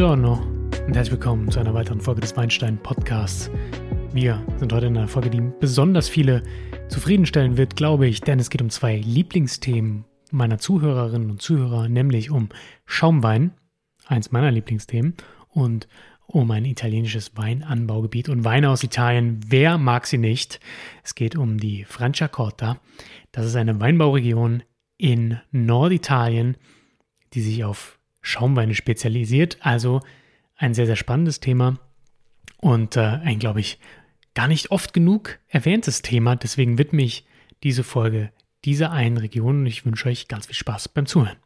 Buongiorno und herzlich willkommen zu einer weiteren Folge des Weinstein Podcasts. Wir sind heute in einer Folge, die besonders viele zufriedenstellen wird, glaube ich, denn es geht um zwei Lieblingsthemen meiner Zuhörerinnen und Zuhörer, nämlich um Schaumwein, eins meiner Lieblingsthemen, und um ein italienisches Weinanbaugebiet und Weine aus Italien. Wer mag sie nicht? Es geht um die Franciacorta. Das ist eine Weinbauregion in Norditalien, die sich auf Schaumweine spezialisiert. Also ein sehr, sehr spannendes Thema und äh, ein, glaube ich, gar nicht oft genug erwähntes Thema. Deswegen widme ich diese Folge dieser einen Region und ich wünsche euch ganz viel Spaß beim Zuhören.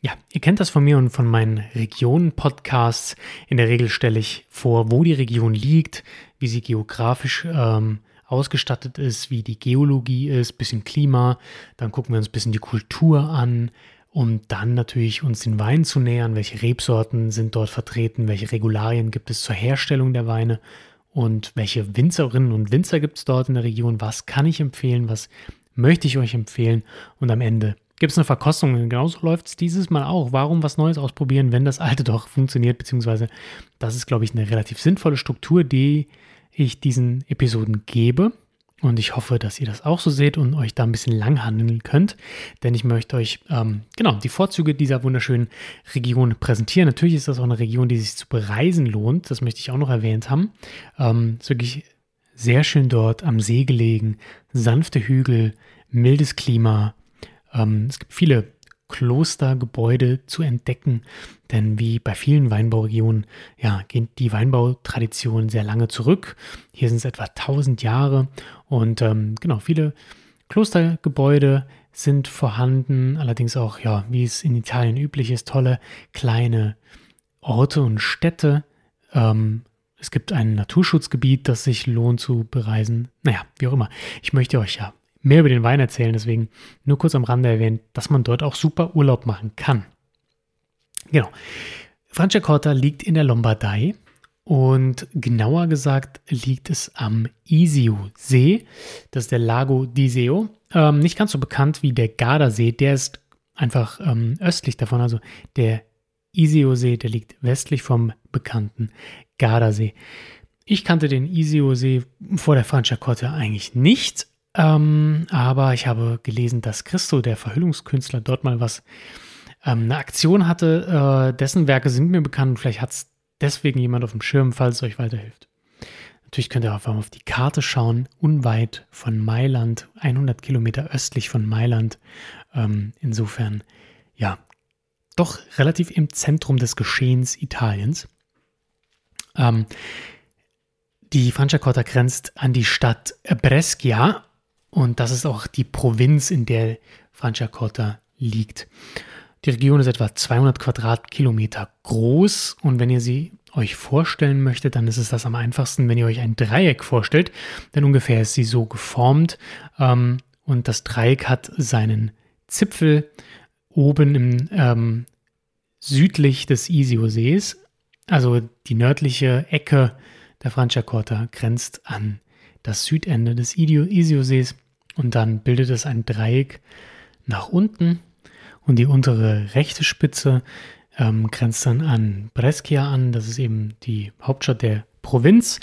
Ja, ihr kennt das von mir und von meinen Regionen-Podcasts. In der Regel stelle ich vor, wo die Region liegt, wie sie geografisch ähm, ausgestattet ist, wie die Geologie ist, bisschen Klima. Dann gucken wir uns ein bisschen die Kultur an, um dann natürlich uns den Wein zu nähern. Welche Rebsorten sind dort vertreten? Welche Regularien gibt es zur Herstellung der Weine? Und welche Winzerinnen und Winzer gibt es dort in der Region? Was kann ich empfehlen? Was möchte ich euch empfehlen? Und am Ende gibt es eine Verkostung. Genauso läuft es dieses Mal auch. Warum was Neues ausprobieren, wenn das alte doch funktioniert? Beziehungsweise das ist, glaube ich, eine relativ sinnvolle Struktur, die ich diesen Episoden gebe. Und ich hoffe, dass ihr das auch so seht und euch da ein bisschen lang handeln könnt. Denn ich möchte euch ähm, genau die Vorzüge dieser wunderschönen Region präsentieren. Natürlich ist das auch eine Region, die sich zu bereisen lohnt. Das möchte ich auch noch erwähnt haben. Ähm, ist wirklich sehr schön dort am See gelegen. Sanfte Hügel, mildes Klima. Ähm, es gibt viele Klostergebäude zu entdecken. Denn wie bei vielen Weinbauregionen, ja, geht die Weinbautradition sehr lange zurück. Hier sind es etwa 1000 Jahre und ähm, genau, viele Klostergebäude sind vorhanden, allerdings auch, ja, wie es in Italien üblich ist, tolle kleine Orte und Städte. Ähm, es gibt ein Naturschutzgebiet, das sich lohnt zu bereisen. Naja, wie auch immer. Ich möchte euch ja mehr über den Wein erzählen, deswegen nur kurz am Rande erwähnt, dass man dort auch super Urlaub machen kann. Genau. Franciacorta liegt in der Lombardei und genauer gesagt liegt es am Isio-See. Das ist der Lago d'Iseo. Ähm, nicht ganz so bekannt wie der Gardasee. Der ist einfach ähm, östlich davon. Also der Isio-See, der liegt westlich vom bekannten Gardasee. Ich kannte den Isio-See vor der Franciacorta eigentlich nicht. Ähm, aber ich habe gelesen, dass Christo, der Verhüllungskünstler, dort mal was, ähm, eine Aktion hatte. Äh, dessen Werke sind mir bekannt. Vielleicht hat es deswegen jemand auf dem Schirm, falls es euch weiterhilft. Natürlich könnt ihr auch auf die Karte schauen, unweit von Mailand, 100 Kilometer östlich von Mailand. Ähm, insofern, ja, doch relativ im Zentrum des Geschehens Italiens. Ähm, die Franciacorta grenzt an die Stadt Brescia und das ist auch die Provinz, in der Franciacorta liegt. Die Region ist etwa 200 Quadratkilometer groß. Und wenn ihr sie euch vorstellen möchtet, dann ist es das am einfachsten, wenn ihr euch ein Dreieck vorstellt, denn ungefähr ist sie so geformt. Ähm, und das Dreieck hat seinen Zipfel oben im, ähm, südlich des Isio-Sees, also die nördliche Ecke der Franciacorta grenzt an das Südende des Isio-Sees und dann bildet es ein Dreieck nach unten und die untere rechte Spitze ähm, grenzt dann an Brescia an. Das ist eben die Hauptstadt der Provinz.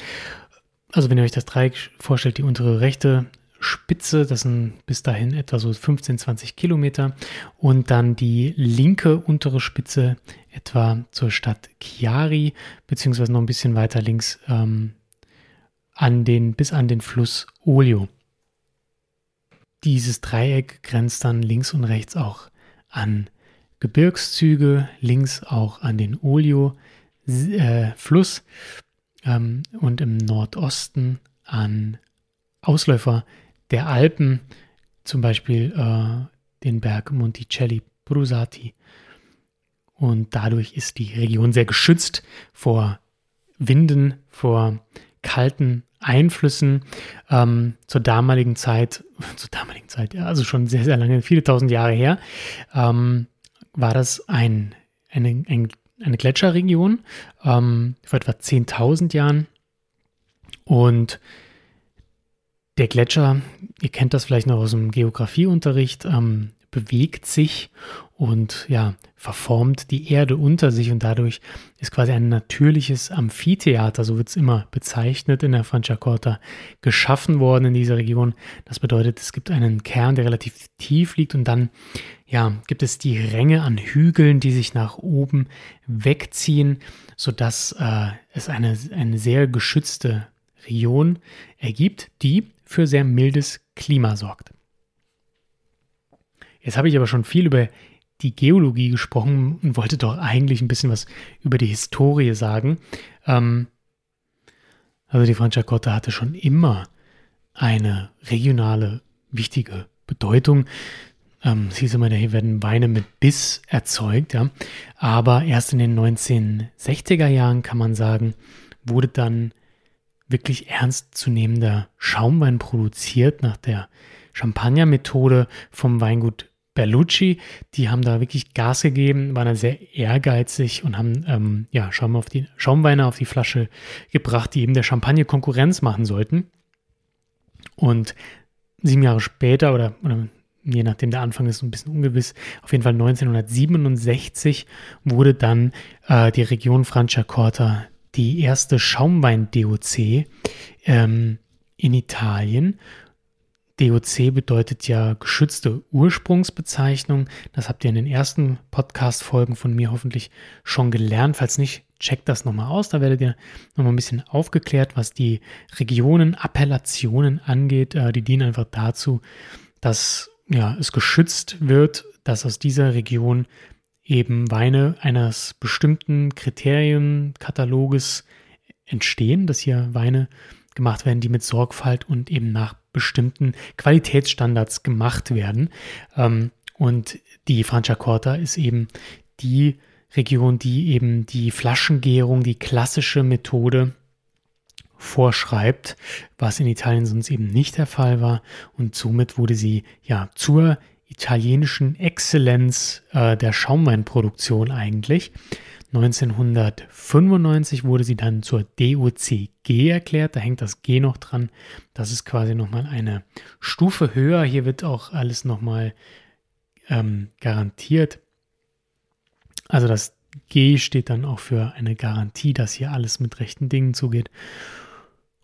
Also wenn ihr euch das Dreieck vorstellt, die untere rechte Spitze, das sind bis dahin etwa so 15, 20 Kilometer. Und dann die linke untere Spitze etwa zur Stadt Chiari, beziehungsweise noch ein bisschen weiter links ähm, an den, bis an den Fluss Olio. Dieses Dreieck grenzt dann links und rechts auch an Gebirgszüge, links auch an den Olio-Fluss äh, ähm, und im Nordosten an Ausläufer der Alpen, zum Beispiel äh, den Berg Monticelli Brusati. Und dadurch ist die Region sehr geschützt vor Winden, vor kalten Einflüssen ähm, zur damaligen Zeit, zur damaligen Zeit, ja, also schon sehr, sehr lange, viele tausend Jahre her, ähm, war das ein, eine, ein, eine Gletscherregion ähm, vor etwa 10.000 Jahren. Und der Gletscher, ihr kennt das vielleicht noch aus dem Geografieunterricht, ähm, bewegt sich und ja, verformt die Erde unter sich und dadurch ist quasi ein natürliches Amphitheater, so wird es immer bezeichnet in der Franciacorta, geschaffen worden in dieser Region. Das bedeutet, es gibt einen Kern, der relativ tief liegt und dann ja, gibt es die Ränge an Hügeln, die sich nach oben wegziehen, sodass äh, es eine, eine sehr geschützte Region ergibt, die für sehr mildes Klima sorgt. Jetzt habe ich aber schon viel über die Geologie gesprochen und wollte doch eigentlich ein bisschen was über die Historie sagen. Ähm, also die Franciacorta hatte schon immer eine regionale wichtige Bedeutung. Ähm, es hieß immer, hier werden Weine mit Biss erzeugt, ja. Aber erst in den 1960er Jahren kann man sagen, wurde dann wirklich ernstzunehmender Schaumwein produziert nach der Champagner-Methode vom Weingut Berlucci. Die haben da wirklich Gas gegeben, waren da sehr ehrgeizig und haben ähm, ja, Schaum auf die, Schaumweine auf die Flasche gebracht, die eben der Champagner Konkurrenz machen sollten. Und sieben Jahre später oder, oder je nachdem der Anfang ist ein bisschen ungewiss, auf jeden Fall 1967 wurde dann äh, die Region Franciacorta die erste Schaumwein-DOC ähm, in Italien. DOC bedeutet ja geschützte Ursprungsbezeichnung. Das habt ihr in den ersten Podcast-Folgen von mir hoffentlich schon gelernt. Falls nicht, checkt das nochmal aus. Da werdet ihr nochmal ein bisschen aufgeklärt, was die Regionen, Appellationen angeht. Äh, die dienen einfach dazu, dass ja, es geschützt wird, dass aus dieser Region eben Weine eines bestimmten Kriterienkataloges entstehen, dass hier Weine gemacht werden, die mit Sorgfalt und eben nach bestimmten Qualitätsstandards gemacht werden. Ähm, und die Franciacorta ist eben die Region, die eben die Flaschengärung, die klassische Methode vorschreibt, was in Italien sonst eben nicht der Fall war. Und somit wurde sie ja zur italienischen Exzellenz äh, der Schaumweinproduktion eigentlich. 1995 wurde sie dann zur DOCG erklärt. Da hängt das G noch dran. Das ist quasi nochmal eine Stufe höher. Hier wird auch alles nochmal ähm, garantiert. Also das G steht dann auch für eine Garantie, dass hier alles mit rechten Dingen zugeht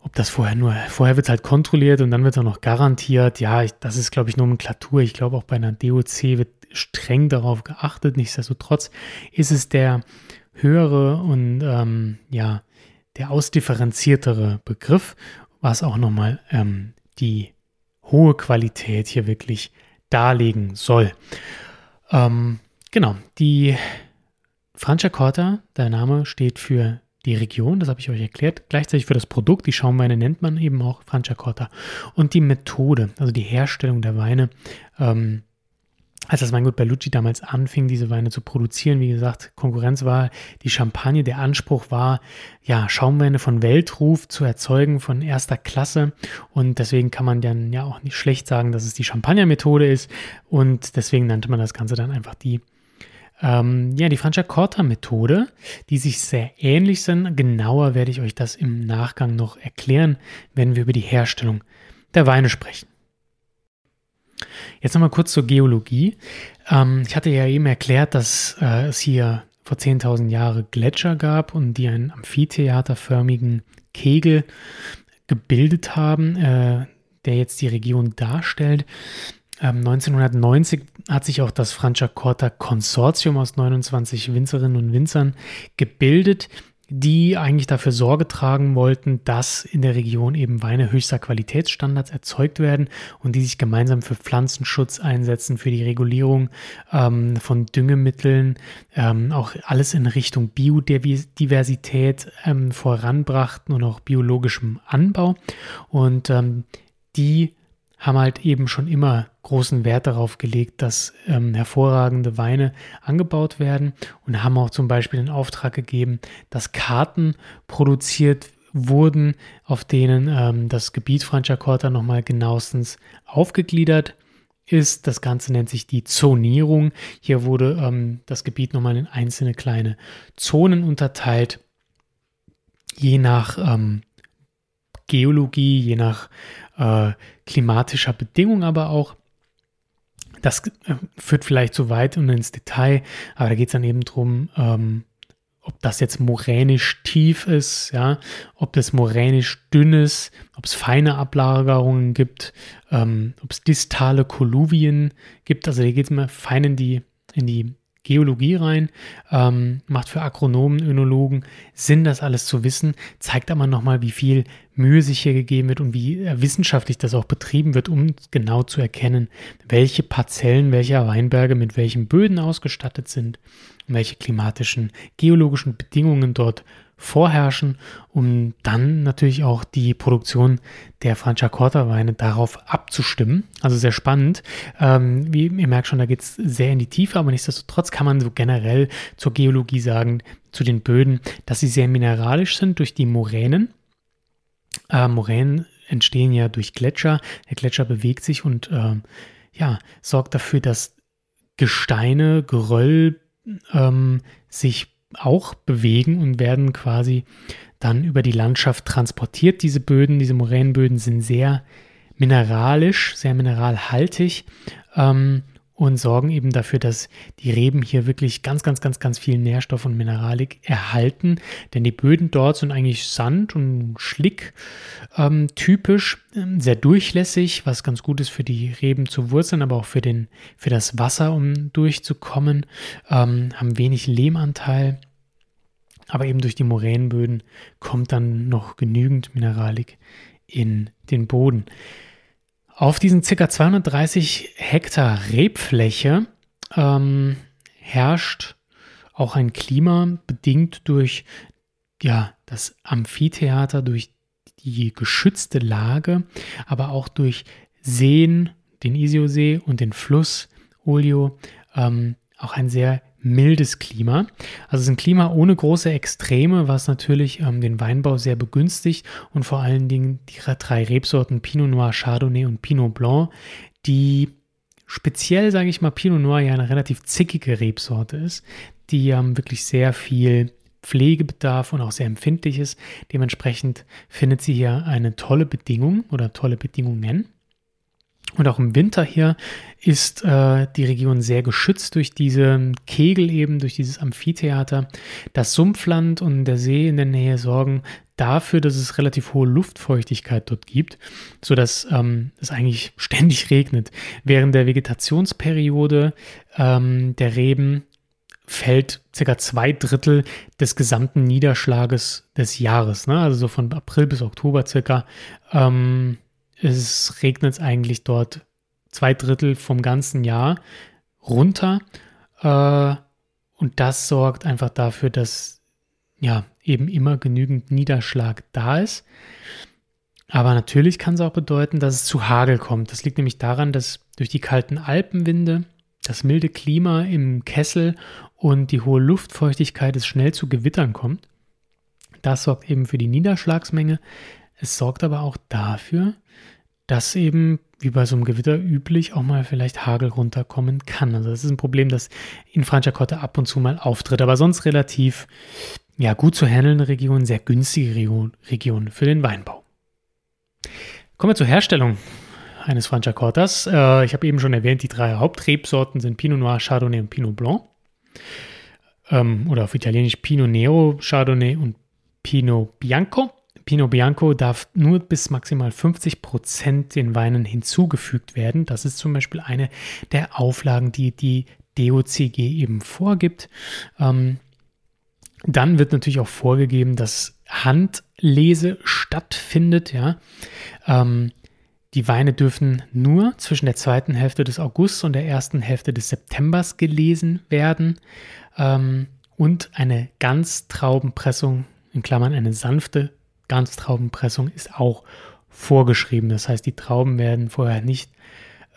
ob das vorher nur, vorher wird es halt kontrolliert und dann wird es auch noch garantiert. Ja, ich, das ist, glaube ich, Nomenklatur. Ich glaube, auch bei einer DOC wird streng darauf geachtet. Nichtsdestotrotz ist es der höhere und ähm, ja, der ausdifferenziertere Begriff, was auch nochmal ähm, die hohe Qualität hier wirklich darlegen soll. Ähm, genau, die Franciacorta, der Name steht für die Region, das habe ich euch erklärt, gleichzeitig für das Produkt, die Schaumweine nennt man eben auch Franciacorta und die Methode, also die Herstellung der Weine. Ähm, als das Weingut Berlucci damals anfing, diese Weine zu produzieren, wie gesagt, Konkurrenz war die Champagne. Der Anspruch war, ja, Schaumweine von Weltruf zu erzeugen, von erster Klasse. Und deswegen kann man dann ja auch nicht schlecht sagen, dass es die Champagner-Methode ist. Und deswegen nannte man das Ganze dann einfach die ähm, ja, die Franciacorta-Methode, die sich sehr ähnlich sind. Genauer werde ich euch das im Nachgang noch erklären, wenn wir über die Herstellung der Weine sprechen. Jetzt nochmal kurz zur Geologie. Ähm, ich hatte ja eben erklärt, dass äh, es hier vor 10.000 Jahren Gletscher gab und die einen amphitheaterförmigen Kegel gebildet haben, äh, der jetzt die Region darstellt. 1990 ähm, hat sich auch das Franciacorta Konsortium aus 29 Winzerinnen und Winzern gebildet, die eigentlich dafür Sorge tragen wollten, dass in der Region eben Weine höchster Qualitätsstandards erzeugt werden und die sich gemeinsam für Pflanzenschutz einsetzen, für die Regulierung ähm, von Düngemitteln, ähm, auch alles in Richtung Biodiversität ähm, voranbrachten und auch biologischem Anbau. Und ähm, die haben halt eben schon immer großen Wert darauf gelegt, dass ähm, hervorragende Weine angebaut werden und haben auch zum Beispiel den Auftrag gegeben, dass Karten produziert wurden, auf denen ähm, das Gebiet Franciacorta nochmal genauestens aufgegliedert ist. Das Ganze nennt sich die Zonierung. Hier wurde ähm, das Gebiet nochmal in einzelne kleine Zonen unterteilt, je nach ähm, Geologie, je nach äh, klimatischer Bedingung aber auch. Das äh, führt vielleicht zu weit und ins Detail, aber da geht es dann eben darum, ähm, ob das jetzt moränisch tief ist, ja, ob das moränisch dünn ist, ob es feine Ablagerungen gibt, ähm, ob es distale Koluvien gibt. Also hier geht es immer fein in die, in die Geologie rein, ähm, macht für Agronomen, Önologen Sinn, das alles zu wissen, zeigt aber nochmal, wie viel Mühe sich hier gegeben wird und wie äh, wissenschaftlich das auch betrieben wird, um genau zu erkennen, welche Parzellen welcher Weinberge mit welchen Böden ausgestattet sind welche klimatischen, geologischen Bedingungen dort vorherrschen, um dann natürlich auch die Produktion der Franciacorta-Weine darauf abzustimmen. Also sehr spannend. Ähm, wie ihr merkt schon, da geht es sehr in die Tiefe, aber nichtsdestotrotz kann man so generell zur Geologie sagen, zu den Böden, dass sie sehr mineralisch sind durch die Moränen. Äh, Moränen entstehen ja durch Gletscher. Der Gletscher bewegt sich und äh, ja, sorgt dafür, dass Gesteine, Geröll ähm, sich auch bewegen und werden quasi dann über die Landschaft transportiert. Diese Böden, diese Moränenböden sind sehr mineralisch, sehr mineralhaltig ähm, und sorgen eben dafür, dass die Reben hier wirklich ganz, ganz, ganz, ganz viel Nährstoff und Mineralik erhalten. Denn die Böden dort sind eigentlich Sand und Schlick ähm, typisch, ähm, sehr durchlässig, was ganz gut ist für die Reben zu wurzeln, aber auch für, den, für das Wasser, um durchzukommen, ähm, haben wenig Lehmanteil. Aber eben durch die Moränenböden kommt dann noch genügend Mineralik in den Boden. Auf diesen ca. 230 Hektar Rebfläche ähm, herrscht auch ein Klima bedingt durch ja, das Amphitheater, durch die geschützte Lage, aber auch durch Seen, den Isiosee und den Fluss Olio, ähm, auch ein sehr mildes Klima. Also es ist ein Klima ohne große Extreme, was natürlich ähm, den Weinbau sehr begünstigt und vor allen Dingen die drei Rebsorten Pinot Noir, Chardonnay und Pinot Blanc, die speziell, sage ich mal, Pinot Noir ja eine relativ zickige Rebsorte ist, die ähm, wirklich sehr viel Pflegebedarf und auch sehr empfindlich ist. Dementsprechend findet sie hier eine tolle Bedingung oder tolle Bedingungen. Und auch im Winter hier ist äh, die Region sehr geschützt durch diese Kegel eben, durch dieses Amphitheater. Das Sumpfland und der See in der Nähe sorgen dafür, dass es relativ hohe Luftfeuchtigkeit dort gibt, sodass ähm, es eigentlich ständig regnet. Während der Vegetationsperiode ähm, der Reben fällt circa zwei Drittel des gesamten Niederschlages des Jahres, ne? also so von April bis Oktober circa. Ähm, es regnet eigentlich dort zwei Drittel vom ganzen Jahr runter. Äh, und das sorgt einfach dafür, dass ja eben immer genügend Niederschlag da ist. Aber natürlich kann es auch bedeuten, dass es zu Hagel kommt. Das liegt nämlich daran, dass durch die kalten Alpenwinde, das milde Klima im Kessel und die hohe Luftfeuchtigkeit es schnell zu Gewittern kommt. Das sorgt eben für die Niederschlagsmenge. Es sorgt aber auch dafür, dass eben, wie bei so einem Gewitter üblich, auch mal vielleicht Hagel runterkommen kann. Also das ist ein Problem, das in Franciacorta ab und zu mal auftritt, aber sonst relativ ja, gut zu handelnde Region, sehr günstige Region, für den Weinbau. Kommen wir zur Herstellung eines Franciacortas. Äh, ich habe eben schon erwähnt, die drei Hauptrebsorten sind Pinot Noir, Chardonnay und Pinot Blanc. Ähm, oder auf Italienisch Pinot Nero, Chardonnay und Pinot Bianco. Pinot Bianco darf nur bis maximal 50 Prozent den Weinen hinzugefügt werden. Das ist zum Beispiel eine der Auflagen, die die DOCG eben vorgibt. Ähm, dann wird natürlich auch vorgegeben, dass Handlese stattfindet. Ja. Ähm, die Weine dürfen nur zwischen der zweiten Hälfte des Augusts und der ersten Hälfte des Septembers gelesen werden. Ähm, und eine Ganztraubenpressung, in Klammern eine sanfte Ganztraubenpressung ist auch vorgeschrieben. Das heißt, die Trauben werden vorher nicht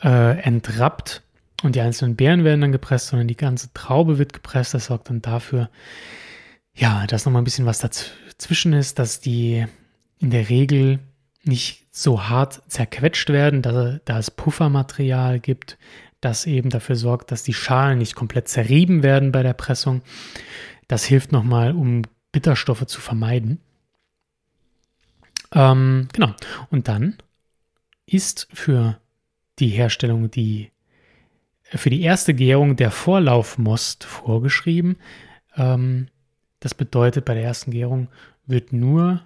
äh, entrappt und die einzelnen Beeren werden dann gepresst, sondern die ganze Traube wird gepresst. Das sorgt dann dafür, ja, dass nochmal ein bisschen was dazwischen ist, dass die in der Regel nicht so hart zerquetscht werden, da, da es Puffermaterial gibt, das eben dafür sorgt, dass die Schalen nicht komplett zerrieben werden bei der Pressung. Das hilft nochmal, um Bitterstoffe zu vermeiden. Ähm, genau. Und dann ist für die Herstellung die für die erste Gärung der Vorlaufmost vorgeschrieben. Ähm, das bedeutet, bei der ersten Gärung wird nur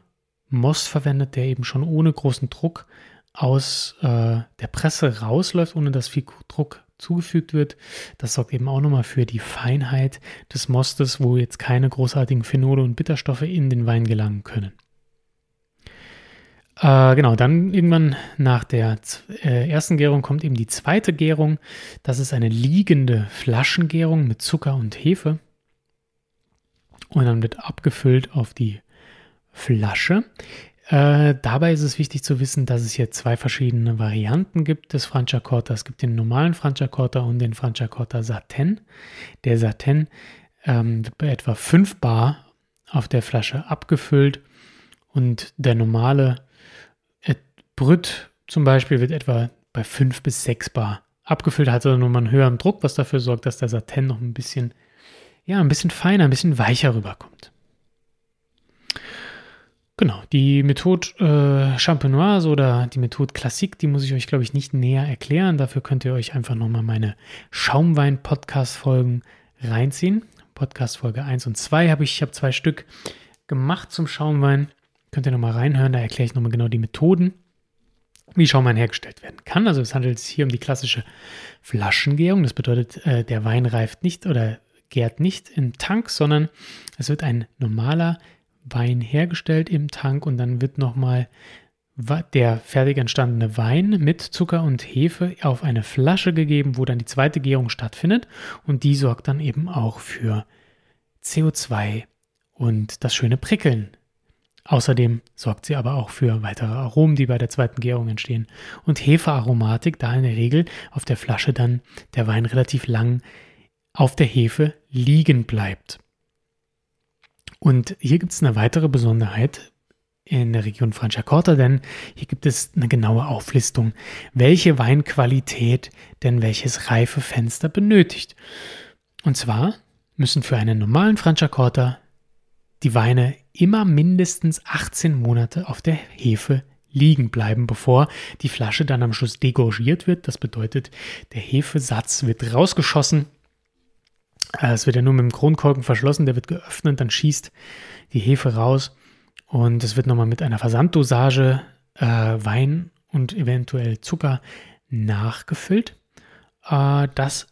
Most verwendet, der eben schon ohne großen Druck aus äh, der Presse rausläuft, ohne dass viel Druck zugefügt wird. Das sorgt eben auch nochmal für die Feinheit des Mostes, wo jetzt keine großartigen Phenole und Bitterstoffe in den Wein gelangen können. Äh, genau, dann irgendwann nach der äh, ersten Gärung kommt eben die zweite Gärung. Das ist eine liegende Flaschengärung mit Zucker und Hefe. Und dann wird abgefüllt auf die Flasche. Äh, dabei ist es wichtig zu wissen, dass es hier zwei verschiedene Varianten gibt des Franciacorta. Es gibt den normalen Franciacorta und den Franciacorta Satin. Der Satin ähm, wird bei etwa 5 Bar auf der Flasche abgefüllt und der normale Brüt zum Beispiel wird etwa bei 5 bis 6 Bar abgefüllt, hat also nochmal einen höheren Druck, was dafür sorgt, dass der Satin noch ein bisschen, ja, ein bisschen feiner, ein bisschen weicher rüberkommt. Genau, die Methode äh, Champenoise oder die Methode Classique, die muss ich euch, glaube ich, nicht näher erklären. Dafür könnt ihr euch einfach nochmal meine Schaumwein-Podcast-Folgen reinziehen. Podcast-Folge 1 und 2 habe ich, ich habe zwei Stück gemacht zum Schaumwein. Könnt ihr nochmal reinhören, da erkläre ich nochmal genau die Methoden wie Schaumwein hergestellt werden kann. Also es handelt sich hier um die klassische Flaschengärung. Das bedeutet, äh, der Wein reift nicht oder gärt nicht im Tank, sondern es wird ein normaler Wein hergestellt im Tank und dann wird nochmal der fertig entstandene Wein mit Zucker und Hefe auf eine Flasche gegeben, wo dann die zweite Gärung stattfindet und die sorgt dann eben auch für CO2 und das schöne Prickeln Außerdem sorgt sie aber auch für weitere Aromen, die bei der zweiten Gärung entstehen. Und Hefearomatik, da in der Regel auf der Flasche dann der Wein relativ lang auf der Hefe liegen bleibt. Und hier gibt es eine weitere Besonderheit in der Region Franciacorta, denn hier gibt es eine genaue Auflistung, welche Weinqualität denn welches Reifefenster benötigt. Und zwar müssen für einen normalen Franciacorta die Weine immer mindestens 18 Monate auf der Hefe liegen bleiben, bevor die Flasche dann am Schluss degorgiert wird. Das bedeutet, der Hefesatz wird rausgeschossen. Äh, es wird ja nur mit dem Kronkorken verschlossen, der wird geöffnet, dann schießt die Hefe raus und es wird nochmal mit einer Versanddosage äh, Wein und eventuell Zucker nachgefüllt. Äh, das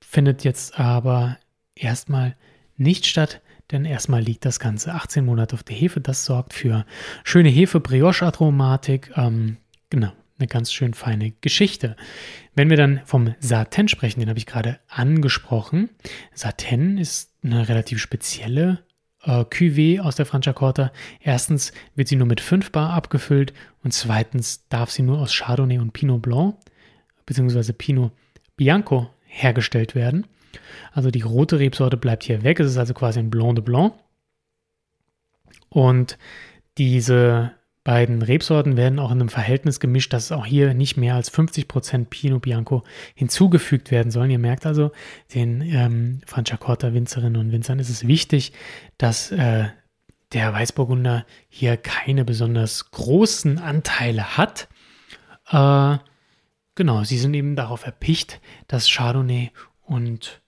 findet jetzt aber erstmal nicht statt, denn erstmal liegt das Ganze 18 Monate auf der Hefe. Das sorgt für schöne Hefe-Brioche-Aromatik. Ähm, genau, eine ganz schön feine Geschichte. Wenn wir dann vom Satin sprechen, den habe ich gerade angesprochen. Satin ist eine relativ spezielle äh, Cuvée aus der Franciacorta. Erstens wird sie nur mit 5 Bar abgefüllt und zweitens darf sie nur aus Chardonnay und Pinot Blanc bzw. Pinot Bianco hergestellt werden. Also die rote Rebsorte bleibt hier weg. Es ist also quasi ein Blanc de Blanc. Und diese beiden Rebsorten werden auch in einem Verhältnis gemischt, dass auch hier nicht mehr als 50% Pinot Bianco hinzugefügt werden sollen. Ihr merkt also, den ähm, Franciacorta Winzerinnen und Winzern ist es wichtig, dass äh, der Weißburgunder hier keine besonders großen Anteile hat. Äh, genau, sie sind eben darauf erpicht, dass Chardonnay und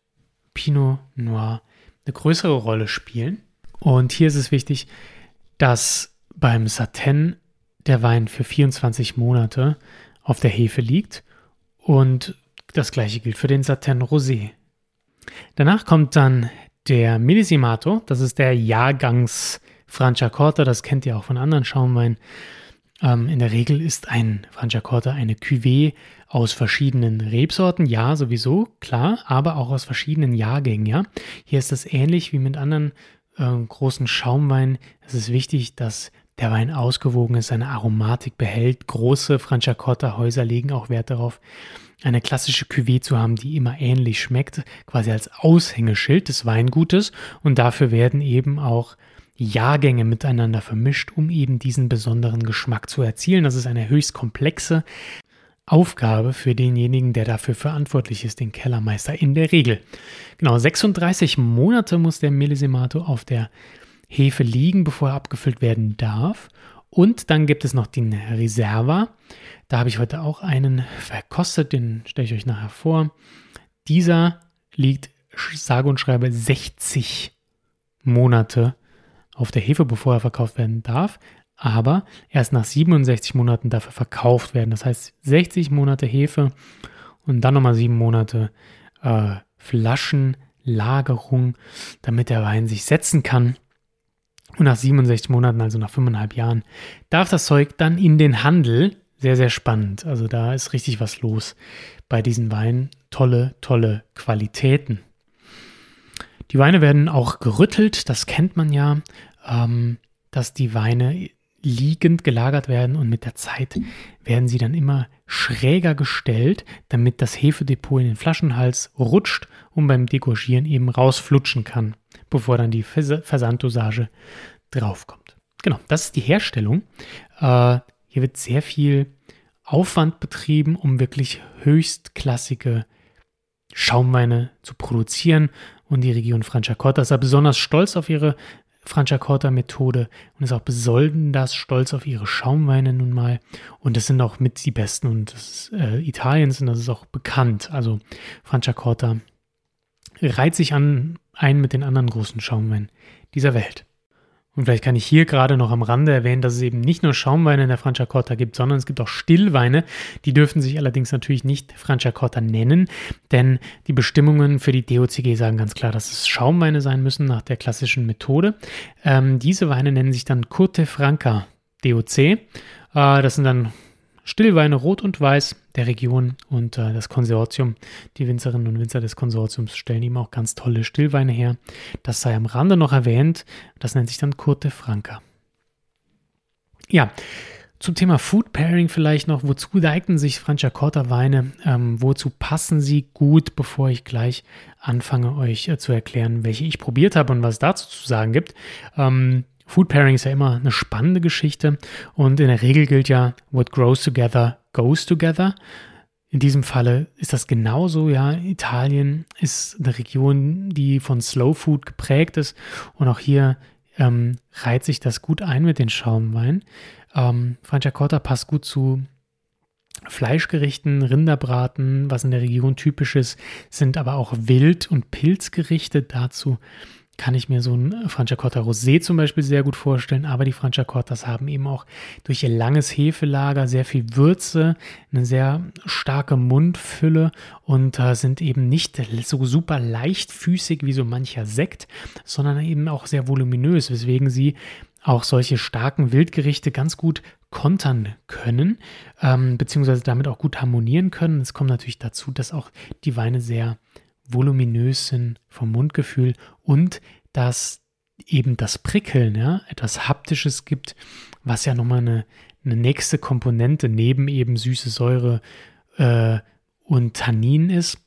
Pinot Noir eine größere Rolle spielen. Und hier ist es wichtig, dass beim Satin der Wein für 24 Monate auf der Hefe liegt und das gleiche gilt für den Satin Rosé. Danach kommt dann der Millisimato, das ist der Jahrgangs Franciacorta, das kennt ihr auch von anderen Schaumweinen. Ähm, in der Regel ist ein Franciacorta eine Cuvée aus verschiedenen Rebsorten, ja, sowieso, klar, aber auch aus verschiedenen Jahrgängen, ja. Hier ist das ähnlich wie mit anderen äh, großen Schaumweinen. Es ist wichtig, dass der Wein ausgewogen ist, seine Aromatik behält. Große Franciacorta-Häuser legen auch Wert darauf, eine klassische Cuvée zu haben, die immer ähnlich schmeckt, quasi als Aushängeschild des Weingutes. Und dafür werden eben auch Jahrgänge miteinander vermischt, um eben diesen besonderen Geschmack zu erzielen. Das ist eine höchst komplexe Aufgabe für denjenigen, der dafür verantwortlich ist, den Kellermeister in der Regel. Genau, 36 Monate muss der Millisimato auf der Hefe liegen, bevor er abgefüllt werden darf. Und dann gibt es noch den Reserva. Da habe ich heute auch einen verkostet, den stelle ich euch nachher vor. dieser liegt sage und schreibe 60 Monate auf der Hefe, bevor er verkauft werden darf, aber erst nach 67 Monaten dafür verkauft werden. Das heißt 60 Monate Hefe und dann nochmal sieben Monate äh, Flaschenlagerung, damit der Wein sich setzen kann. Und nach 67 Monaten, also nach fünfeinhalb Jahren, darf das Zeug dann in den Handel. Sehr, sehr spannend. Also da ist richtig was los bei diesen Weinen. Tolle, tolle Qualitäten. Die Weine werden auch gerüttelt, das kennt man ja, ähm, dass die Weine liegend gelagert werden und mit der Zeit werden sie dann immer schräger gestellt, damit das Hefedepot in den Flaschenhals rutscht und beim Degorgieren eben rausflutschen kann, bevor dann die Versanddosage draufkommt. Genau, das ist die Herstellung. Äh, hier wird sehr viel Aufwand betrieben, um wirklich höchstklassige Schaumweine zu produzieren. Und die Region Franciacorta ist da besonders stolz auf ihre Franciacorta-Methode und ist auch besonders stolz auf ihre Schaumweine nun mal. Und das sind auch mit die besten und das ist, äh, Italiens und das ist auch bekannt. Also Franciacorta reiht sich an ein mit den anderen großen Schaumweinen dieser Welt. Und vielleicht kann ich hier gerade noch am Rande erwähnen, dass es eben nicht nur Schaumweine in der Franciacorta gibt, sondern es gibt auch Stillweine. Die dürfen sich allerdings natürlich nicht Franciacorta nennen, denn die Bestimmungen für die DOCG sagen ganz klar, dass es Schaumweine sein müssen nach der klassischen Methode. Ähm, diese Weine nennen sich dann Curte Franca DOC. Äh, das sind dann Stillweine Rot und Weiß der Region und äh, das Konsortium, die Winzerinnen und Winzer des Konsortiums stellen ihm auch ganz tolle Stillweine her. Das sei am Rande noch erwähnt. Das nennt sich dann Curte Franca. Ja, zum Thema Food Pairing vielleicht noch. Wozu eignen sich Franciacorta Weine? Ähm, wozu passen sie gut, bevor ich gleich anfange, euch äh, zu erklären, welche ich probiert habe und was es dazu zu sagen gibt? Ähm, Food Pairing ist ja immer eine spannende Geschichte und in der Regel gilt ja, what grows together goes together. In diesem Falle ist das genauso, ja. Italien ist eine Region, die von Slow Food geprägt ist und auch hier ähm, reiht sich das gut ein mit den Schaumwein. Ähm, Franciacorta passt gut zu Fleischgerichten, Rinderbraten, was in der Region typisch ist, sind aber auch Wild- und Pilzgerichte. Dazu kann ich mir so ein Franciacorta Rosé zum Beispiel sehr gut vorstellen, aber die Franciacortas haben eben auch durch ihr langes Hefelager sehr viel Würze, eine sehr starke Mundfülle und äh, sind eben nicht so super leichtfüßig wie so mancher Sekt, sondern eben auch sehr voluminös, weswegen sie auch solche starken Wildgerichte ganz gut kontern können, ähm, beziehungsweise damit auch gut harmonieren können. Es kommt natürlich dazu, dass auch die Weine sehr voluminös sind vom Mundgefühl und dass eben das Prickeln, ja, etwas Haptisches gibt, was ja nochmal eine, eine nächste Komponente neben eben süße Säure äh, und Tannin ist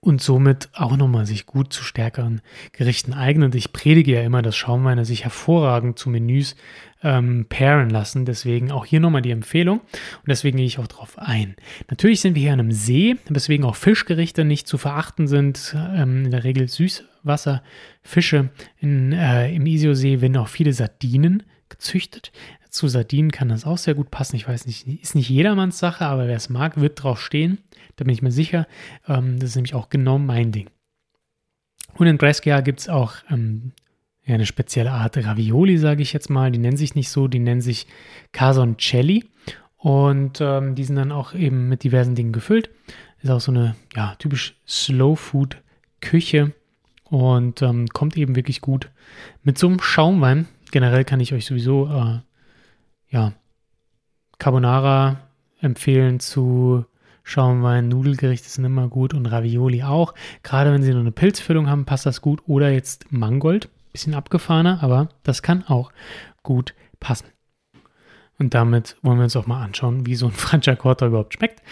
und somit auch nochmal sich gut zu stärkeren Gerichten eignet. Ich predige ja immer, dass Schaumweine sich hervorragend zu Menüs ähm, pairen lassen. Deswegen auch hier nochmal die Empfehlung und deswegen gehe ich auch drauf ein. Natürlich sind wir hier an einem See, weswegen auch Fischgerichte nicht zu verachten sind. Ähm, in der Regel Süßwasserfische. In, äh, Im Isiosee werden auch viele Sardinen gezüchtet. Zu Sardinen kann das auch sehr gut passen. Ich weiß nicht, ist nicht jedermanns Sache, aber wer es mag, wird drauf stehen. Da bin ich mir sicher. Ähm, das ist nämlich auch genau mein Ding. Und in Brescia gibt es auch ähm, ja, eine spezielle Art Ravioli, sage ich jetzt mal. Die nennen sich nicht so, die nennen sich Casoncelli. Und ähm, die sind dann auch eben mit diversen Dingen gefüllt. Ist auch so eine ja, typisch Slow Food Küche und ähm, kommt eben wirklich gut mit so einem Schaumwein. Generell kann ich euch sowieso äh, ja, Carbonara empfehlen zu Schaumwein, Nudelgerichte sind immer gut und Ravioli auch. Gerade wenn sie nur eine Pilzfüllung haben, passt das gut. Oder jetzt Mangold, bisschen abgefahrener, aber das kann auch gut passen. Und damit wollen wir uns auch mal anschauen, wie so ein Franciacorta überhaupt schmeckt.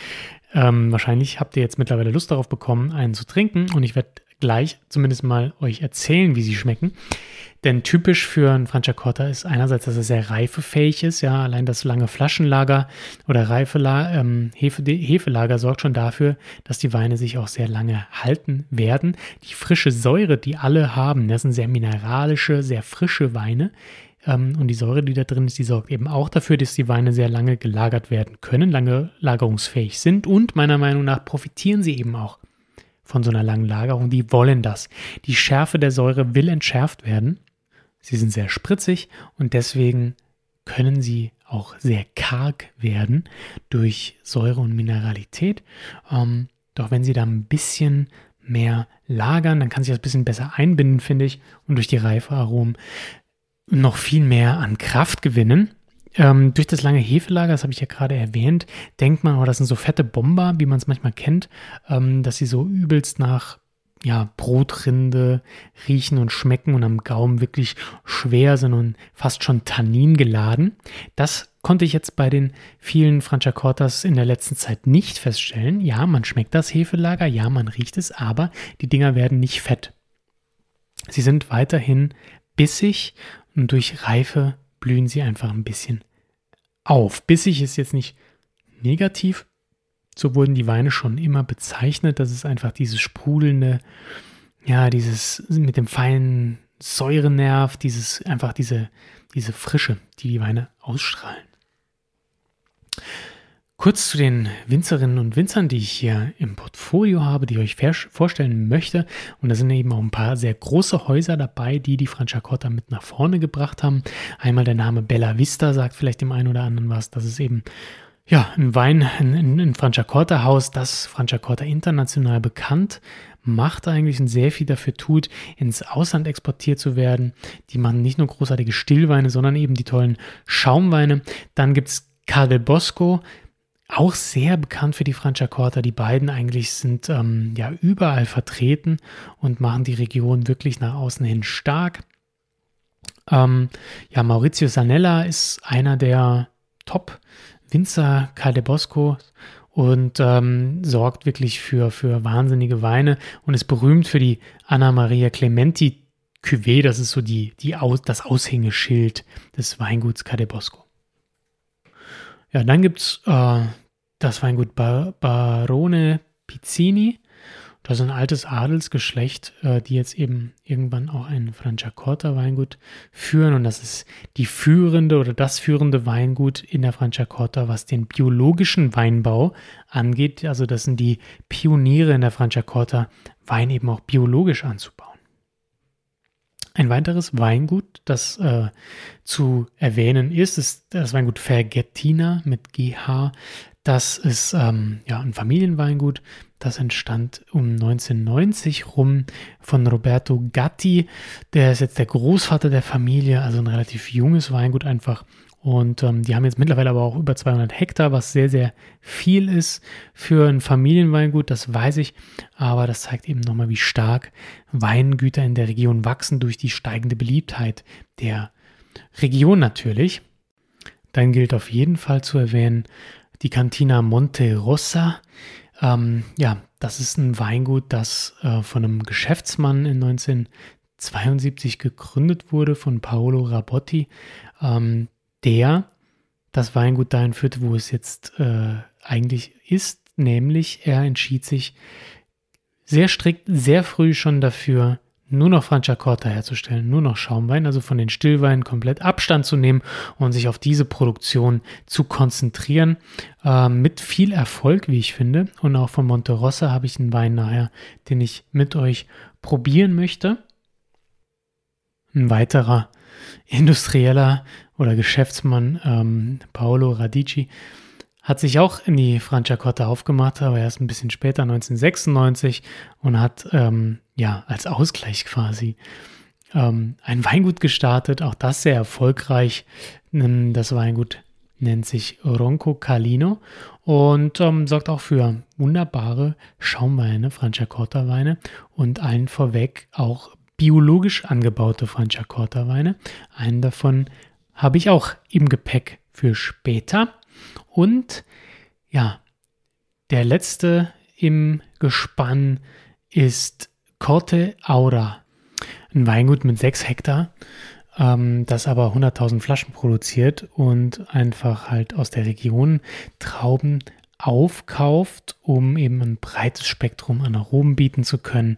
Ähm, wahrscheinlich habt ihr jetzt mittlerweile Lust darauf bekommen, einen zu trinken und ich werde gleich zumindest mal euch erzählen, wie sie schmecken. Denn typisch für ein Franciacorta ist einerseits, dass er sehr reifefähig ist. Ja, allein das lange Flaschenlager oder Reifela ähm, Hefe Hefelager sorgt schon dafür, dass die Weine sich auch sehr lange halten werden. Die frische Säure, die alle haben, das sind sehr mineralische, sehr frische Weine. Ähm, und die Säure, die da drin ist, die sorgt eben auch dafür, dass die Weine sehr lange gelagert werden können, lange lagerungsfähig sind. Und meiner Meinung nach profitieren sie eben auch von so einer langen Lagerung. Die wollen das. Die Schärfe der Säure will entschärft werden. Sie sind sehr spritzig und deswegen können sie auch sehr karg werden durch Säure und Mineralität. Ähm, doch wenn sie da ein bisschen mehr lagern, dann kann sich das ein bisschen besser einbinden, finde ich, und durch die Reifearomen noch viel mehr an Kraft gewinnen. Ähm, durch das lange Hefelager, das habe ich ja gerade erwähnt, denkt man, oh, das sind so fette Bomber, wie man es manchmal kennt, ähm, dass sie so übelst nach ja, Brotrinde riechen und schmecken und am Gaumen wirklich schwer sind und fast schon Tannin geladen. Das konnte ich jetzt bei den vielen Franciacortas in der letzten Zeit nicht feststellen. Ja, man schmeckt das Hefelager, ja, man riecht es, aber die Dinger werden nicht fett. Sie sind weiterhin bissig und durch Reife blühen sie einfach ein bisschen auf. Bissig ist jetzt nicht negativ, so wurden die Weine schon immer bezeichnet. Das ist einfach dieses sprudelnde, ja, dieses mit dem feinen Säurenerv, dieses einfach diese, diese Frische, die die Weine ausstrahlen. Kurz zu den Winzerinnen und Winzern, die ich hier im Portfolio habe, die ich euch vorstellen möchte. Und da sind eben auch ein paar sehr große Häuser dabei, die die Franciacorta mit nach vorne gebracht haben. Einmal der Name Bella Vista sagt vielleicht dem einen oder anderen was. Das ist eben ja, ein Wein, ein, ein Franciacorta-Haus, das Franciacorta international bekannt macht eigentlich und sehr viel dafür tut, ins Ausland exportiert zu werden. Die machen nicht nur großartige Stillweine, sondern eben die tollen Schaumweine. Dann gibt es Cal Bosco, auch sehr bekannt für die Franciacorta. Die beiden eigentlich sind ähm, ja überall vertreten und machen die Region wirklich nach außen hin stark. Ähm, ja, Maurizio Sanella ist einer der Top Winzer Bosco und ähm, sorgt wirklich für, für wahnsinnige Weine und ist berühmt für die Anna Maria Clementi Cuvée. Das ist so die, die Aus, das Aushängeschild des Weinguts Bosco. Ja, dann gibt es äh, das Weingut Bar Barone Pizzini. Das ist ein altes Adelsgeschlecht, äh, die jetzt eben irgendwann auch ein Franciacorta-Weingut führen. Und das ist die führende oder das führende Weingut in der Franciacorta, was den biologischen Weinbau angeht. Also das sind die Pioniere in der Franciacorta, Wein eben auch biologisch anzubauen. Ein weiteres Weingut, das äh, zu erwähnen ist, ist das Weingut Fergettina mit GH. Das ist ähm, ja, ein Familienweingut, das entstand um 1990 rum von Roberto Gatti. Der ist jetzt der Großvater der Familie, also ein relativ junges Weingut einfach. Und ähm, die haben jetzt mittlerweile aber auch über 200 Hektar, was sehr, sehr viel ist für ein Familienweingut, das weiß ich. Aber das zeigt eben nochmal, wie stark Weingüter in der Region wachsen durch die steigende Beliebtheit der Region natürlich. Dann gilt auf jeden Fall zu erwähnen die Cantina Monte Rossa. Ähm, ja, das ist ein Weingut, das äh, von einem Geschäftsmann in 1972 gegründet wurde, von Paolo Rabotti, ähm, der das Weingut dahin führte, wo es jetzt äh, eigentlich ist, nämlich er entschied sich sehr strikt, sehr früh schon dafür, nur noch Franciacorta herzustellen, nur noch Schaumwein, also von den Stillweinen komplett Abstand zu nehmen und sich auf diese Produktion zu konzentrieren. Äh, mit viel Erfolg, wie ich finde. Und auch von Monte Rossa habe ich einen Wein nachher, den ich mit euch probieren möchte. Ein weiterer industrieller oder Geschäftsmann, ähm, Paolo Radici, hat sich auch in die Franciacorta aufgemacht, aber erst ein bisschen später, 1996, und hat ähm, ja als Ausgleich quasi ähm, ein Weingut gestartet, auch das sehr erfolgreich. Das Weingut nennt sich Ronco Calino und ähm, sorgt auch für wunderbare Schaumweine, Franciacorta-Weine und allen vorweg auch biologisch angebaute Franciacorta-Weine. Einen davon habe ich auch im Gepäck für später. Und ja, der letzte im Gespann ist Corte Aura. Ein Weingut mit 6 Hektar, ähm, das aber 100.000 Flaschen produziert und einfach halt aus der Region Trauben aufkauft, um eben ein breites Spektrum an Aromen bieten zu können.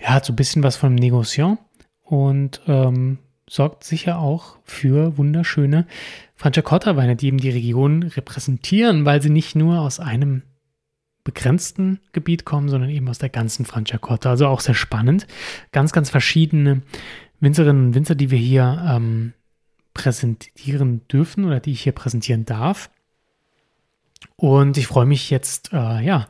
Ja, hat so ein bisschen was von Negociant und ähm, sorgt sicher auch für wunderschöne Franciacorta-Weine, die eben die Region repräsentieren, weil sie nicht nur aus einem begrenzten Gebiet kommen, sondern eben aus der ganzen Franciacorta. Also auch sehr spannend. Ganz, ganz verschiedene Winzerinnen und Winzer, die wir hier ähm, präsentieren dürfen oder die ich hier präsentieren darf. Und ich freue mich jetzt, äh, ja,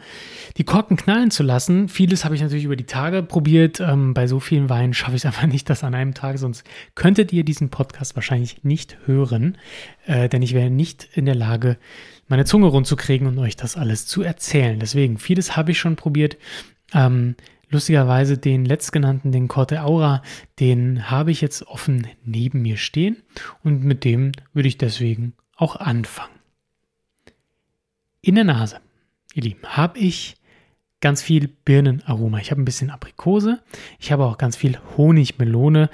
die Korken knallen zu lassen. Vieles habe ich natürlich über die Tage probiert. Ähm, bei so vielen Weinen schaffe ich es einfach nicht, das an einem Tag, sonst könntet ihr diesen Podcast wahrscheinlich nicht hören, äh, denn ich wäre nicht in der Lage, meine Zunge rund zu kriegen und euch das alles zu erzählen. Deswegen, vieles habe ich schon probiert. Ähm, lustigerweise den letztgenannten, den Corte Aura, den habe ich jetzt offen neben mir stehen und mit dem würde ich deswegen auch anfangen. In der Nase, ihr Lieben, habe ich ganz viel Birnenaroma. Ich habe ein bisschen Aprikose. Ich habe auch ganz viel Honigmelone.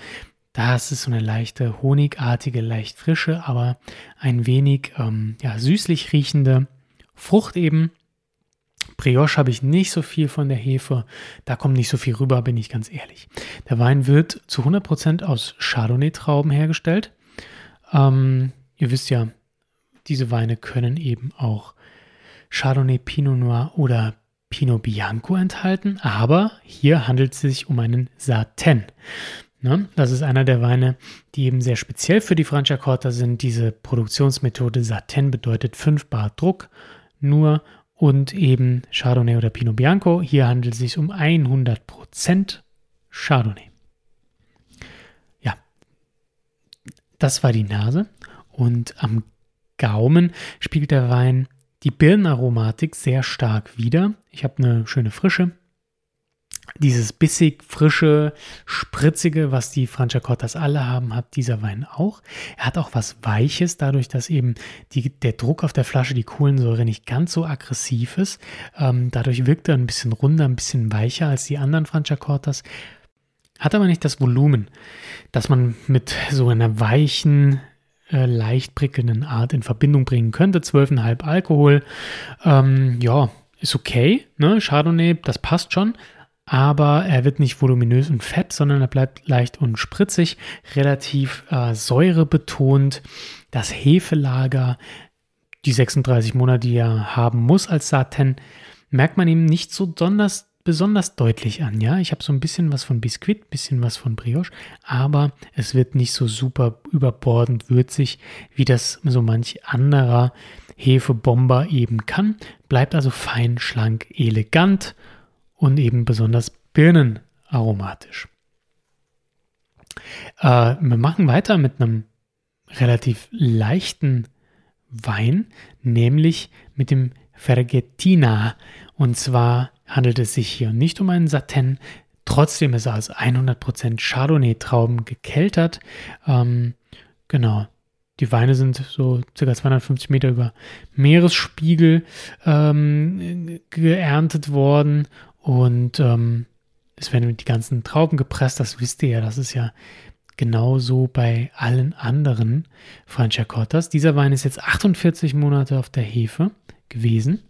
Das ist so eine leichte, honigartige, leicht frische, aber ein wenig ähm, ja, süßlich riechende Frucht eben. Brioche habe ich nicht so viel von der Hefe. Da kommt nicht so viel rüber, bin ich ganz ehrlich. Der Wein wird zu 100% aus Chardonnay-Trauben hergestellt. Ähm, ihr wisst ja, diese Weine können eben auch Chardonnay Pinot Noir oder Pinot Bianco enthalten, aber hier handelt es sich um einen Satin. Ne? Das ist einer der Weine, die eben sehr speziell für die Franciacorta sind. Diese Produktionsmethode Satin bedeutet 5 Bar Druck nur und eben Chardonnay oder Pinot Bianco. Hier handelt es sich um 100% Chardonnay. Ja, das war die Nase und am Gaumen spielt der Wein die Birnenaromatik sehr stark wieder. Ich habe eine schöne Frische. Dieses bissig, frische, spritzige, was die Franciacortas alle haben, hat dieser Wein auch. Er hat auch was Weiches, dadurch, dass eben die, der Druck auf der Flasche, die Kohlensäure nicht ganz so aggressiv ist. Ähm, dadurch wirkt er ein bisschen runder, ein bisschen weicher als die anderen Franciacortas. Hat aber nicht das Volumen, das man mit so einer weichen, äh, leicht prickelnden Art in Verbindung bringen könnte. 12,5 Alkohol, ähm, ja, ist okay. Ne? Chardonnay, das passt schon. Aber er wird nicht voluminös und fett, sondern er bleibt leicht und spritzig, relativ äh, säurebetont. Das Hefelager, die 36 Monate, die er haben muss als Satin, merkt man ihm nicht so besonders besonders deutlich an. Ja, ich habe so ein bisschen was von Biskuit, bisschen was von Brioche, aber es wird nicht so super überbordend würzig, wie das so manch anderer Hefebomber eben kann. Bleibt also fein, schlank, elegant und eben besonders birnenaromatisch. Äh, wir machen weiter mit einem relativ leichten Wein, nämlich mit dem Fergettina. Und zwar handelt es sich hier nicht um einen Satin. Trotzdem ist er aus 100% Chardonnay-Trauben gekeltert. Ähm, genau. Die Weine sind so ca. 250 Meter über Meeresspiegel ähm, geerntet worden und ähm, es werden die ganzen Trauben gepresst. Das wisst ihr ja, das ist ja genauso bei allen anderen Franciacortas. Dieser Wein ist jetzt 48 Monate auf der Hefe gewesen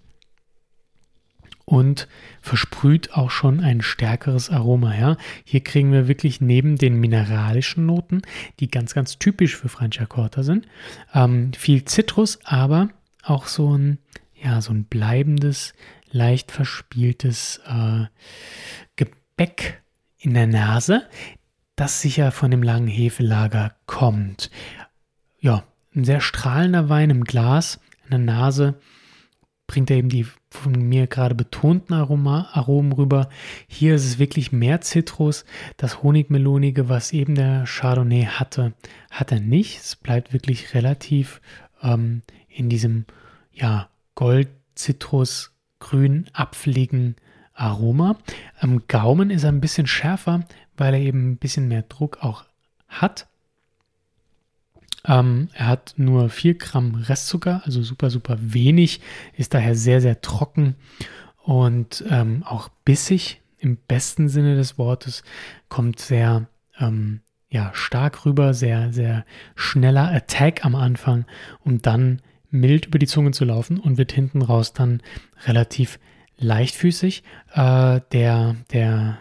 und versprüht auch schon ein stärkeres Aroma. Ja? Hier kriegen wir wirklich neben den mineralischen Noten, die ganz, ganz typisch für Franciacorta sind, ähm, viel Zitrus, aber auch so ein, ja, so ein bleibendes, leicht verspieltes äh, Gebäck in der Nase, das sicher von dem langen Hefelager kommt. Ja, ein sehr strahlender Wein im Glas, in der Nase bringt er eben die von mir gerade betonten Aroma, Aromen rüber. Hier ist es wirklich mehr Zitrus. Das Honigmelonige, was eben der Chardonnay hatte, hat er nicht. Es bleibt wirklich relativ ähm, in diesem ja, Gold, Zitrus, Grün, apfeligen Aroma. Am Gaumen ist er ein bisschen schärfer, weil er eben ein bisschen mehr Druck auch hat. Ähm, er hat nur 4 Gramm Restzucker, also super, super wenig, ist daher sehr, sehr trocken und ähm, auch bissig im besten Sinne des Wortes, kommt sehr ähm, ja, stark rüber, sehr, sehr schneller Attack am Anfang, um dann mild über die Zunge zu laufen und wird hinten raus dann relativ leichtfüßig. Äh, der, der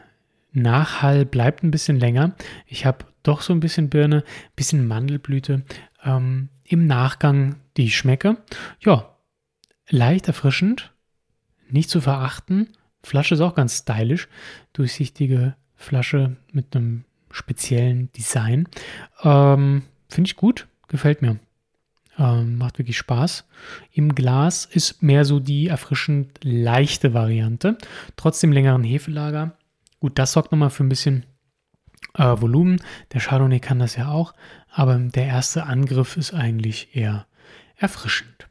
Nachhall bleibt ein bisschen länger. Ich habe doch so ein bisschen Birne, ein bisschen Mandelblüte. Ähm, Im Nachgang die Schmecke. Ja, leicht erfrischend, nicht zu verachten. Flasche ist auch ganz stylisch. Durchsichtige Flasche mit einem speziellen Design. Ähm, Finde ich gut, gefällt mir. Ähm, macht wirklich Spaß. Im Glas ist mehr so die erfrischend leichte Variante. Trotzdem längeren Hefelager. Gut, das sorgt nochmal für ein bisschen äh, Volumen. Der Chardonnay kann das ja auch. Aber der erste Angriff ist eigentlich eher erfrischend.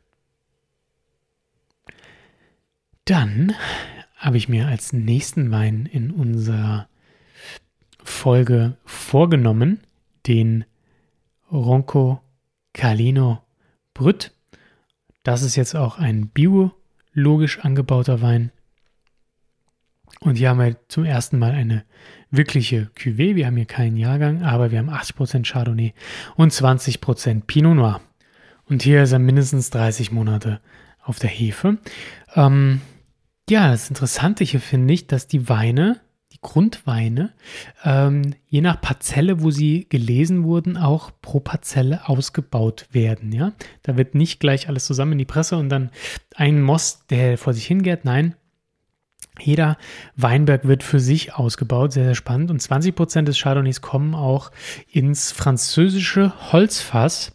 Dann habe ich mir als nächsten Wein in unserer Folge vorgenommen, den Ronco Calino Brüt. Das ist jetzt auch ein biologisch angebauter Wein. Und hier haben wir zum ersten Mal eine wirkliche Cuvée. Wir haben hier keinen Jahrgang, aber wir haben 80% Chardonnay und 20% Pinot Noir. Und hier ist er mindestens 30 Monate auf der Hefe. Ähm, ja, das Interessante hier finde ich, dass die Weine die Grundweine, ähm, je nach Parzelle, wo sie gelesen wurden, auch pro Parzelle ausgebaut werden. Ja, da wird nicht gleich alles zusammen in die Presse und dann ein Most, der vor sich hingeht. Nein, jeder Weinberg wird für sich ausgebaut, sehr, sehr spannend. Und 20 Prozent des Chardonnays kommen auch ins französische Holzfass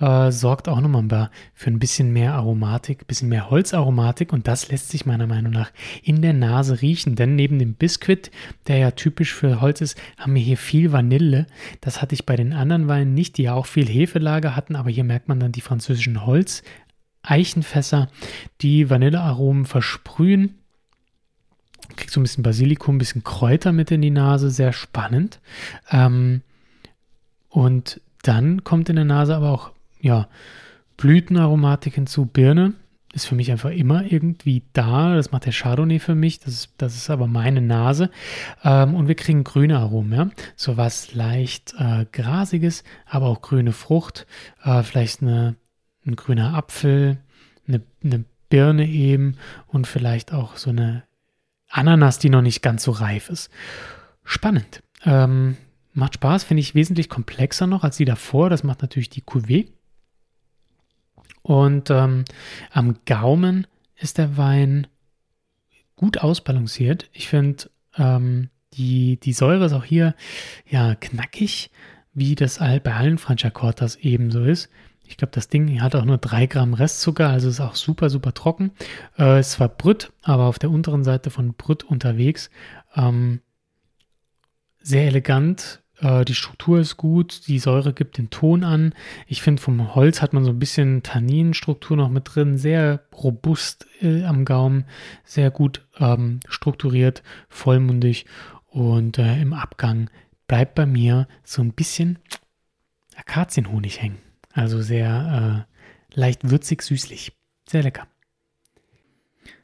äh, sorgt auch nochmal für ein bisschen mehr Aromatik, ein bisschen mehr Holzaromatik und das lässt sich meiner Meinung nach in der Nase riechen, denn neben dem Biskuit, der ja typisch für Holz ist, haben wir hier viel Vanille. Das hatte ich bei den anderen Weinen nicht, die ja auch viel Hefelager hatten, aber hier merkt man dann die französischen Holz. Eichenfässer, die Vanillearomen versprühen. Kriegt so ein bisschen Basilikum, ein bisschen Kräuter mit in die Nase, sehr spannend. Ähm, und dann kommt in der Nase aber auch ja, Blütenaromatik hinzu. Birne ist für mich einfach immer irgendwie da. Das macht der Chardonnay für mich. Das ist, das ist aber meine Nase. Ähm, und wir kriegen grüne Aromen. Ja? So was leicht äh, Grasiges, aber auch grüne Frucht. Äh, vielleicht eine, ein grüner Apfel, eine, eine Birne eben und vielleicht auch so eine Ananas, die noch nicht ganz so reif ist. Spannend. Ähm, macht Spaß, finde ich wesentlich komplexer noch als die davor. Das macht natürlich die Cuvée. Und ähm, am Gaumen ist der Wein gut ausbalanciert. Ich finde, ähm, die, die Säure ist auch hier ja knackig, wie das bei allen Franciacortas ebenso ist. Ich glaube, das Ding hat auch nur 3 Gramm Restzucker, also ist auch super, super trocken. Äh, ist zwar Brütt, aber auf der unteren Seite von Brütt unterwegs. Ähm, sehr elegant, äh, die Struktur ist gut, die Säure gibt den Ton an. Ich finde, vom Holz hat man so ein bisschen Tanninstruktur noch mit drin, sehr robust äh, am Gaumen, sehr gut ähm, strukturiert, vollmundig und äh, im Abgang bleibt bei mir so ein bisschen Akazienhonig hängen. Also sehr äh, leicht würzig, süßlich. Sehr lecker.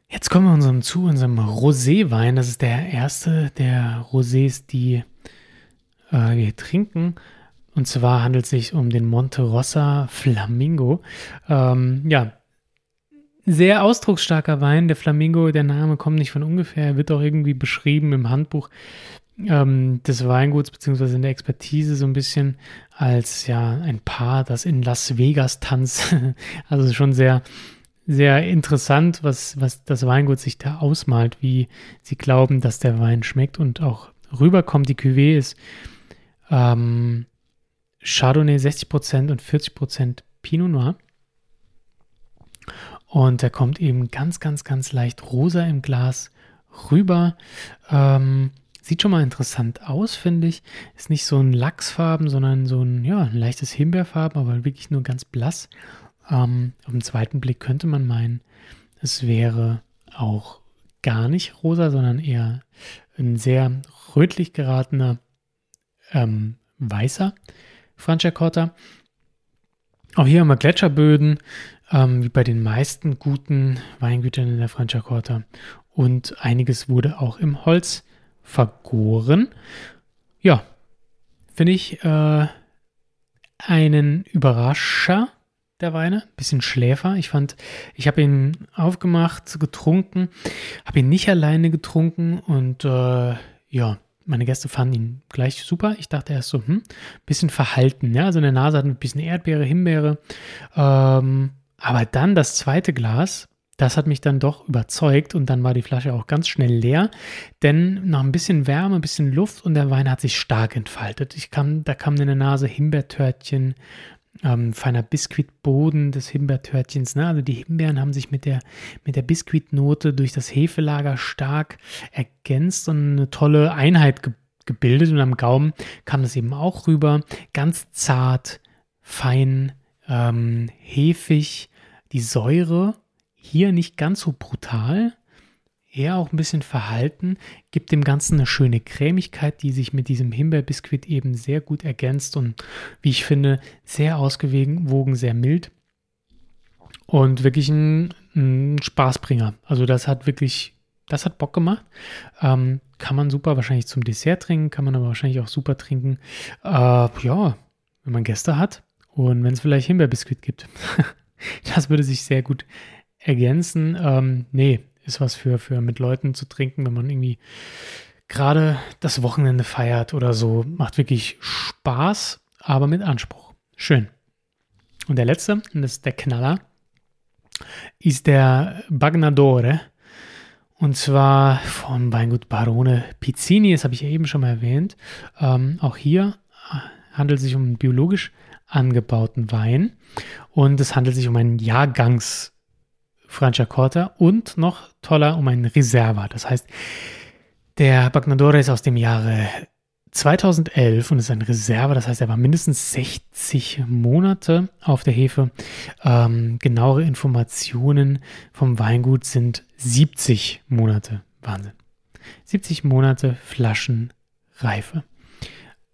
Jetzt kommen wir unserem, zu unserem Roséwein. Das ist der erste der Rosés, die äh, wir trinken. Und zwar handelt es sich um den Monte Rossa Flamingo. Ähm, ja, sehr ausdrucksstarker Wein. Der Flamingo, der Name kommt nicht von ungefähr. Er wird auch irgendwie beschrieben im Handbuch ähm, des Weinguts beziehungsweise in der Expertise so ein bisschen als ja ein Paar, das in Las Vegas tanzt. also schon sehr, sehr interessant, was, was das Weingut sich da ausmalt, wie sie glauben, dass der Wein schmeckt und auch rüberkommt. Die Cuvée ist ähm, Chardonnay 60% und 40% Pinot Noir. Und der kommt eben ganz, ganz, ganz leicht rosa im Glas rüber. Ähm, sieht schon mal interessant aus, finde ich. Ist nicht so ein Lachsfarben, sondern so ein, ja, ein leichtes Himbeerfarben, aber wirklich nur ganz blass. Ähm, auf den zweiten Blick könnte man meinen, es wäre auch gar nicht rosa, sondern eher ein sehr rötlich geratener ähm, weißer Franciacorta. Auch hier haben wir Gletscherböden, ähm, wie bei den meisten guten Weingütern in der Franciacorta. Und einiges wurde auch im Holz vergoren. Ja, finde ich äh, einen Überrascher der Weine, bisschen Schläfer. Ich fand, ich habe ihn aufgemacht, getrunken, habe ihn nicht alleine getrunken und äh, ja, meine Gäste fanden ihn gleich super. Ich dachte erst so, hm, bisschen verhalten. Ja? Also in der Nase hat ein bisschen Erdbeere, Himbeere. Ähm, aber dann das zweite Glas, das hat mich dann doch überzeugt und dann war die Flasche auch ganz schnell leer, denn nach ein bisschen Wärme, ein bisschen Luft und der Wein hat sich stark entfaltet. Ich kam, da kam in der Nase Himbeertörtchen, ähm, feiner Biskuitboden des Himbeertörtchens. Ne? Also die Himbeeren haben sich mit der, mit der Biskuitnote durch das Hefelager stark ergänzt und eine tolle Einheit ge gebildet. Und am Gaumen kam das eben auch rüber. Ganz zart, fein, ähm, hefig. Die Säure hier nicht ganz so brutal, eher auch ein bisschen verhalten, gibt dem Ganzen eine schöne Cremigkeit, die sich mit diesem Himbeerbiskuit eben sehr gut ergänzt und wie ich finde, sehr ausgewogen, sehr mild und wirklich ein, ein Spaßbringer. Also das hat wirklich, das hat Bock gemacht. Ähm, kann man super wahrscheinlich zum Dessert trinken, kann man aber wahrscheinlich auch super trinken. Äh, ja, wenn man Gäste hat und wenn es vielleicht Himbeerbiskuit gibt. das würde sich sehr gut ergänzen. Ähm, nee, ist was für, für mit Leuten zu trinken, wenn man irgendwie gerade das Wochenende feiert oder so. Macht wirklich Spaß, aber mit Anspruch. Schön. Und der letzte, und das ist der Knaller, ist der Bagnadore. Und zwar von Weingut Barone Pizzini, das habe ich eben schon mal erwähnt. Ähm, auch hier handelt es sich um einen biologisch angebauten Wein. Und es handelt sich um einen Jahrgangs- Franciacorta und noch toller um einen Reserva. Das heißt, der Bagnadore ist aus dem Jahre 2011 und ist ein Reserva, das heißt, er war mindestens 60 Monate auf der Hefe. Ähm, genauere Informationen vom Weingut sind 70 Monate. Wahnsinn. 70 Monate Flaschenreife.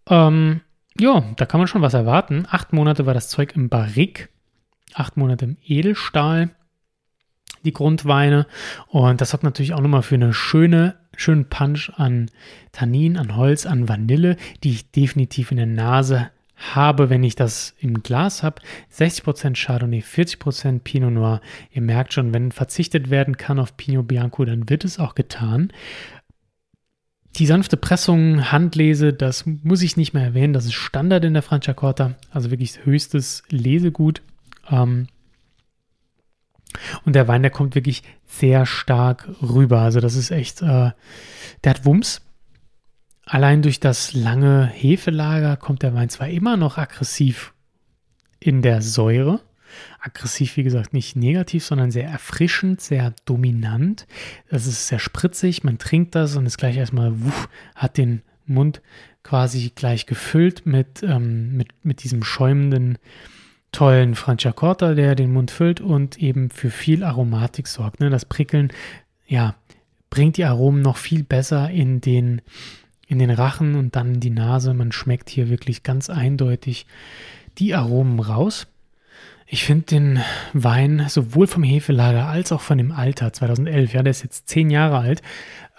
Ähm, ja, da kann man schon was erwarten. Acht Monate war das Zeug im Barrik, acht Monate im Edelstahl die Grundweine. Und das hat natürlich auch nochmal für eine schöne, schönen Punch an Tannin, an Holz, an Vanille, die ich definitiv in der Nase habe, wenn ich das im Glas habe. 60% Chardonnay, 40% Pinot Noir. Ihr merkt schon, wenn verzichtet werden kann auf Pinot Bianco, dann wird es auch getan. Die sanfte Pressung, Handlese, das muss ich nicht mehr erwähnen. Das ist Standard in der Franciacorta, also wirklich höchstes Lesegut. Ähm, und der Wein, der kommt wirklich sehr stark rüber. Also das ist echt, äh, der hat Wumms. Allein durch das lange Hefelager kommt der Wein zwar immer noch aggressiv in der Säure. Aggressiv, wie gesagt, nicht negativ, sondern sehr erfrischend, sehr dominant. Das ist sehr spritzig. Man trinkt das und ist gleich erstmal, wuff, hat den Mund quasi gleich gefüllt mit, ähm, mit, mit diesem schäumenden tollen Franciacorta, der den Mund füllt und eben für viel Aromatik sorgt. Ne? Das Prickeln, ja, bringt die Aromen noch viel besser in den, in den Rachen und dann in die Nase. Man schmeckt hier wirklich ganz eindeutig die Aromen raus. Ich finde den Wein sowohl vom Hefelager als auch von dem Alter 2011, ja, der ist jetzt zehn Jahre alt,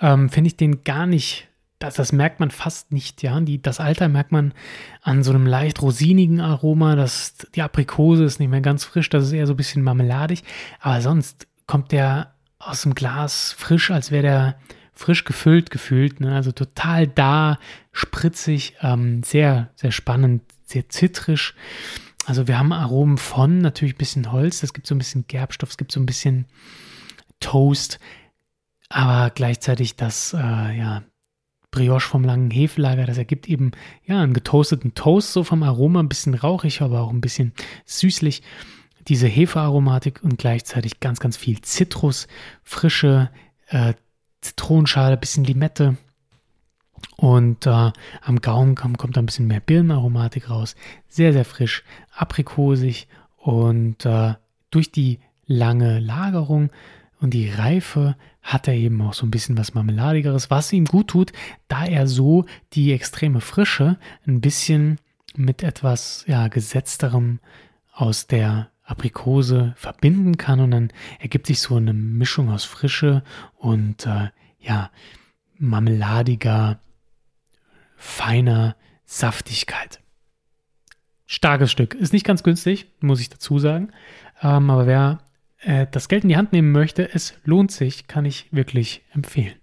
ähm, finde ich den gar nicht das, das merkt man fast nicht, ja. Die, das Alter merkt man an so einem leicht rosinigen Aroma. Das, die Aprikose ist nicht mehr ganz frisch, das ist eher so ein bisschen marmeladig. Aber sonst kommt der aus dem Glas frisch, als wäre der frisch gefüllt gefühlt. Ne? Also total da, spritzig, ähm, sehr, sehr spannend, sehr zitrisch. Also wir haben Aromen von natürlich ein bisschen Holz, es gibt so ein bisschen Gerbstoff, es gibt so ein bisschen Toast, aber gleichzeitig das, äh, ja, Brioche vom langen Hefelager. Das ergibt eben ja einen getoasteten Toast, so vom Aroma, ein bisschen rauchig, aber auch ein bisschen süßlich. Diese Hefearomatik und gleichzeitig ganz, ganz viel Zitrus, frische äh, Zitronenschale, bisschen Limette. Und äh, am Gaumen kommt, ein bisschen mehr Birnenaromatik raus. Sehr, sehr frisch, aprikosig und äh, durch die lange Lagerung und die Reife hat er eben auch so ein bisschen was Marmeladigeres, was ihm gut tut, da er so die extreme Frische ein bisschen mit etwas ja, gesetzterem aus der Aprikose verbinden kann und dann ergibt sich so eine Mischung aus Frische und äh, ja, marmeladiger, feiner Saftigkeit. Starkes Stück. Ist nicht ganz günstig, muss ich dazu sagen. Ähm, aber wer äh, das Geld in die Hand nehmen möchte, es lohnt sich, kann ich wirklich empfehlen.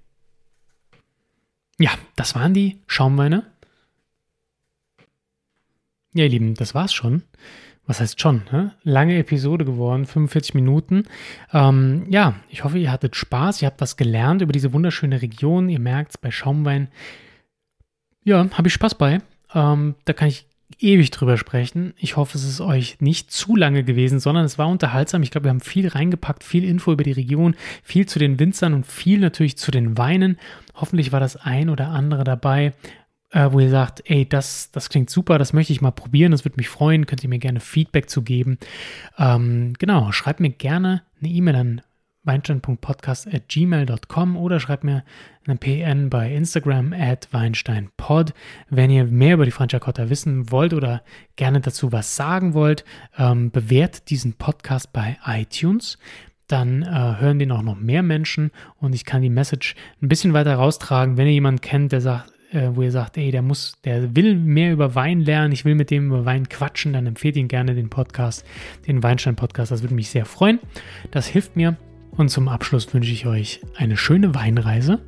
Ja, das waren die Schaumweine. Ja, ihr Lieben, das war's schon. was heißt schon, ne? lange Episode geworden, 45 Minuten. Ähm, ja, ich hoffe, ihr hattet Spaß, ihr habt was gelernt über diese wunderschöne Region. Ihr merkt es bei Schaumwein, ja, habe ich Spaß bei. Ähm, da kann ich ewig drüber sprechen. Ich hoffe, es ist euch nicht zu lange gewesen, sondern es war unterhaltsam. Ich glaube, wir haben viel reingepackt, viel Info über die Region, viel zu den Winzern und viel natürlich zu den Weinen. Hoffentlich war das ein oder andere dabei, äh, wo ihr sagt, ey, das, das klingt super, das möchte ich mal probieren, das würde mich freuen, könnt ihr mir gerne Feedback zu geben. Ähm, genau, schreibt mir gerne eine E-Mail an weinstein.podcast.gmail.com oder schreibt mir eine PN bei Instagram at weinsteinpod. Wenn ihr mehr über die Franciacotta wissen wollt oder gerne dazu was sagen wollt, ähm, bewertet diesen Podcast bei iTunes dann äh, hören den auch noch mehr Menschen und ich kann die Message ein bisschen weiter raustragen. Wenn ihr jemanden kennt, der sagt, äh, wo ihr sagt, ey, der muss, der will mehr über Wein lernen, ich will mit dem über Wein quatschen, dann empfehlt ihn gerne den Podcast, den Weinstein-Podcast. Das würde mich sehr freuen. Das hilft mir. Und zum Abschluss wünsche ich euch eine schöne Weinreise.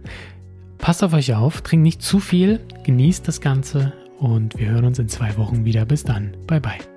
Passt auf euch auf, trinkt nicht zu viel, genießt das Ganze und wir hören uns in zwei Wochen wieder. Bis dann. Bye bye.